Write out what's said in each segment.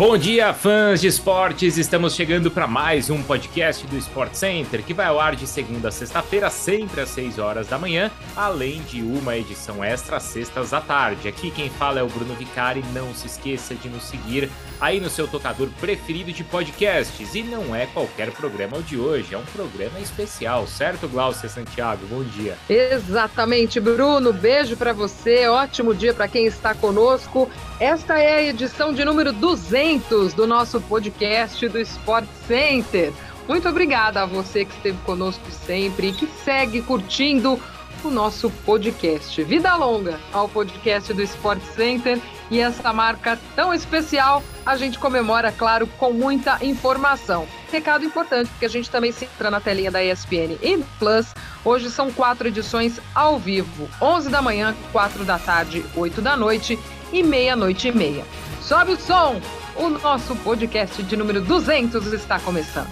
Bom dia, fãs de esportes! Estamos chegando para mais um podcast do Sport Center, que vai ao ar de segunda a sexta-feira, sempre às 6 horas da manhã, além de uma edição extra às sextas à tarde. Aqui quem fala é o Bruno Vicari. Não se esqueça de nos seguir aí no seu tocador preferido de podcasts. E não é qualquer programa de hoje, é um programa especial, certo, Glaucia Santiago? Bom dia. Exatamente, Bruno. Beijo para você. Ótimo dia para quem está conosco. Esta é a edição de número 200 do nosso podcast do Sport Center. Muito obrigada a você que esteve conosco sempre e que segue curtindo o nosso podcast. Vida longa ao podcast do Sport Center e essa marca tão especial a gente comemora, claro, com muita informação. Recado importante, porque a gente também se entra na telinha da ESPN e Plus. Hoje são quatro edições ao vivo: 11 da manhã, 4 da tarde, 8 da noite e meia-noite e meia. Sobe o som! O nosso podcast de número 200 está começando.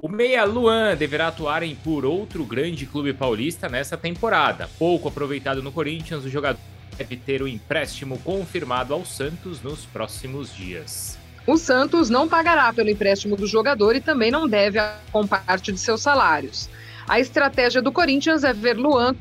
O meia Luan deverá atuar em por outro grande clube paulista nessa temporada. Pouco aproveitado no Corinthians, o jogador deve ter o empréstimo confirmado ao Santos nos próximos dias. O Santos não pagará pelo empréstimo do jogador e também não deve com parte de seus salários. A estratégia do Corinthians é ver Luan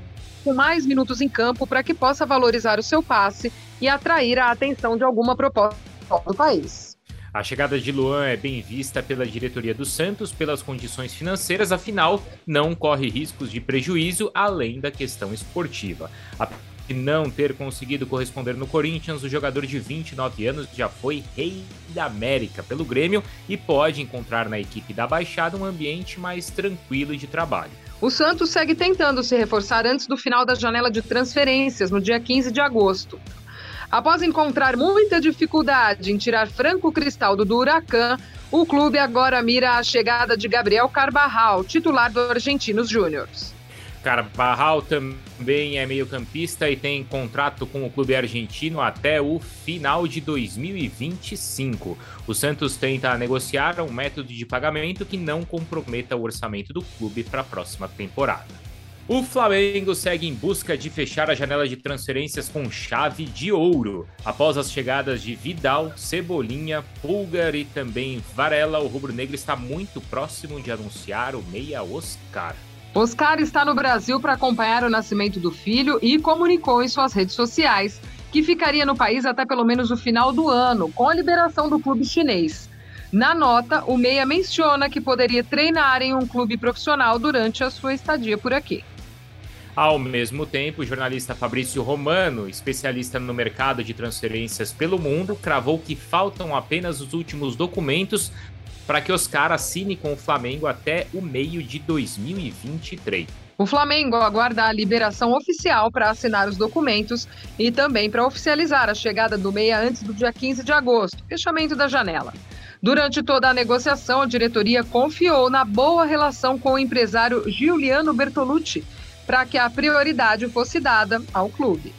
com mais minutos em campo para que possa valorizar o seu passe e atrair a atenção de alguma proposta do país. A chegada de Luan é bem vista pela diretoria do Santos pelas condições financeiras, afinal, não corre riscos de prejuízo além da questão esportiva. A de não ter conseguido corresponder no Corinthians, o jogador de 29 anos já foi rei da América pelo Grêmio e pode encontrar na equipe da Baixada um ambiente mais tranquilo de trabalho. O Santos segue tentando se reforçar antes do final da janela de transferências, no dia 15 de agosto. Após encontrar muita dificuldade em tirar Franco Cristaldo do Huracan, o clube agora mira a chegada de Gabriel Carbarral, titular do Argentinos Júniors. Carvajal também é meio-campista e tem contrato com o clube argentino até o final de 2025. O Santos tenta negociar um método de pagamento que não comprometa o orçamento do clube para a próxima temporada. O Flamengo segue em busca de fechar a janela de transferências com chave de ouro. Após as chegadas de Vidal, Cebolinha, Pulgar e também Varela, o rubro-negro está muito próximo de anunciar o meia Oscar. Oscar está no Brasil para acompanhar o nascimento do filho e comunicou em suas redes sociais que ficaria no país até pelo menos o final do ano, com a liberação do clube chinês. Na nota, o Meia menciona que poderia treinar em um clube profissional durante a sua estadia por aqui. Ao mesmo tempo, o jornalista Fabrício Romano, especialista no mercado de transferências pelo mundo, cravou que faltam apenas os últimos documentos para que Oscar assine com o Flamengo até o meio de 2023. O Flamengo aguarda a liberação oficial para assinar os documentos e também para oficializar a chegada do meia antes do dia 15 de agosto, fechamento da janela. Durante toda a negociação, a diretoria confiou na boa relação com o empresário Giuliano Bertolucci para que a prioridade fosse dada ao clube.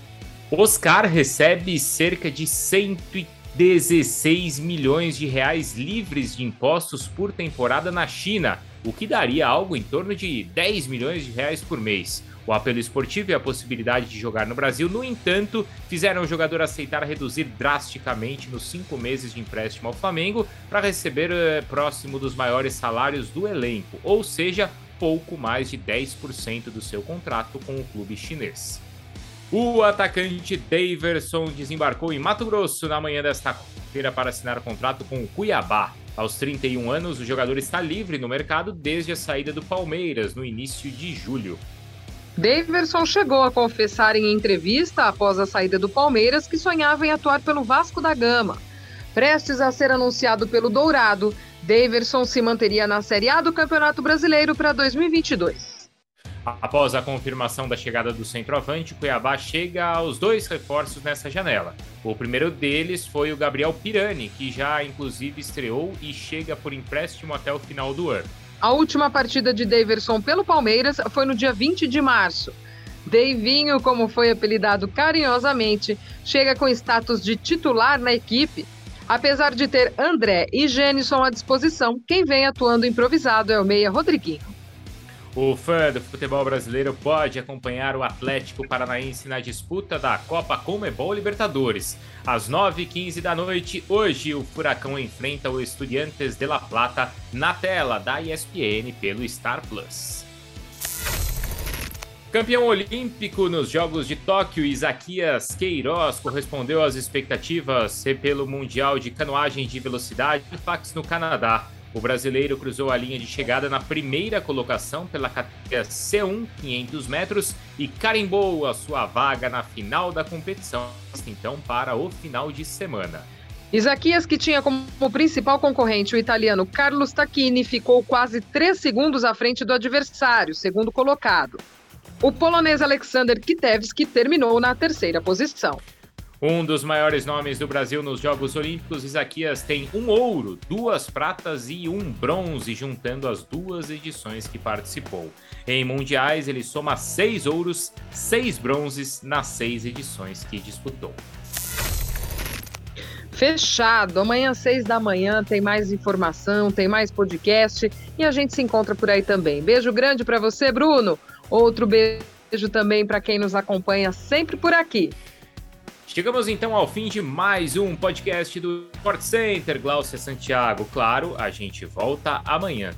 Oscar recebe cerca de 130 16 milhões de reais livres de impostos por temporada na China, o que daria algo em torno de 10 milhões de reais por mês. O apelo esportivo e a possibilidade de jogar no Brasil, no entanto, fizeram o jogador aceitar reduzir drasticamente nos cinco meses de empréstimo ao Flamengo para receber eh, próximo dos maiores salários do elenco, ou seja, pouco mais de 10% do seu contrato com o clube chinês. O atacante Daverson desembarcou em Mato Grosso na manhã desta feira para assinar contrato com o Cuiabá. Aos 31 anos, o jogador está livre no mercado desde a saída do Palmeiras no início de julho. Daverson chegou a confessar em entrevista após a saída do Palmeiras que sonhava em atuar pelo Vasco da Gama. Prestes a ser anunciado pelo Dourado, Daverson se manteria na Série A do Campeonato Brasileiro para 2022. Após a confirmação da chegada do centroavante, Cuiabá chega aos dois reforços nessa janela. O primeiro deles foi o Gabriel Pirani, que já inclusive estreou e chega por empréstimo até o final do ano. A última partida de Daverson pelo Palmeiras foi no dia 20 de março. Deivinho, como foi apelidado carinhosamente, chega com status de titular na equipe. Apesar de ter André e Gênison à disposição, quem vem atuando improvisado é o meia Rodriguinho. O fã do futebol brasileiro pode acompanhar o Atlético Paranaense na disputa da Copa Comebol Libertadores. Às 9h15 da noite, hoje, o Furacão enfrenta o Estudiantes de La Plata na tela da ESPN pelo Star Plus. Campeão olímpico nos Jogos de Tóquio, Isaquias Queiroz correspondeu às expectativas pelo Mundial de Canoagem de Velocidade Fax no Canadá. O brasileiro cruzou a linha de chegada na primeira colocação pela categoria C1, 500 metros, e carimbou a sua vaga na final da competição, então para o final de semana. Isaquias, que tinha como principal concorrente o italiano Carlos Tacchini, ficou quase 3 segundos à frente do adversário, segundo colocado. O polonês Aleksander Kitevski terminou na terceira posição. Um dos maiores nomes do Brasil nos Jogos Olímpicos, Isaquias tem um ouro, duas pratas e um bronze, juntando as duas edições que participou. Em mundiais, ele soma seis ouros, seis bronzes nas seis edições que disputou. Fechado. Amanhã, seis da manhã, tem mais informação, tem mais podcast e a gente se encontra por aí também. Beijo grande para você, Bruno. Outro beijo também para quem nos acompanha sempre por aqui. Chegamos então ao fim de mais um podcast do Sport Center, Glaucia Santiago. Claro, a gente volta amanhã.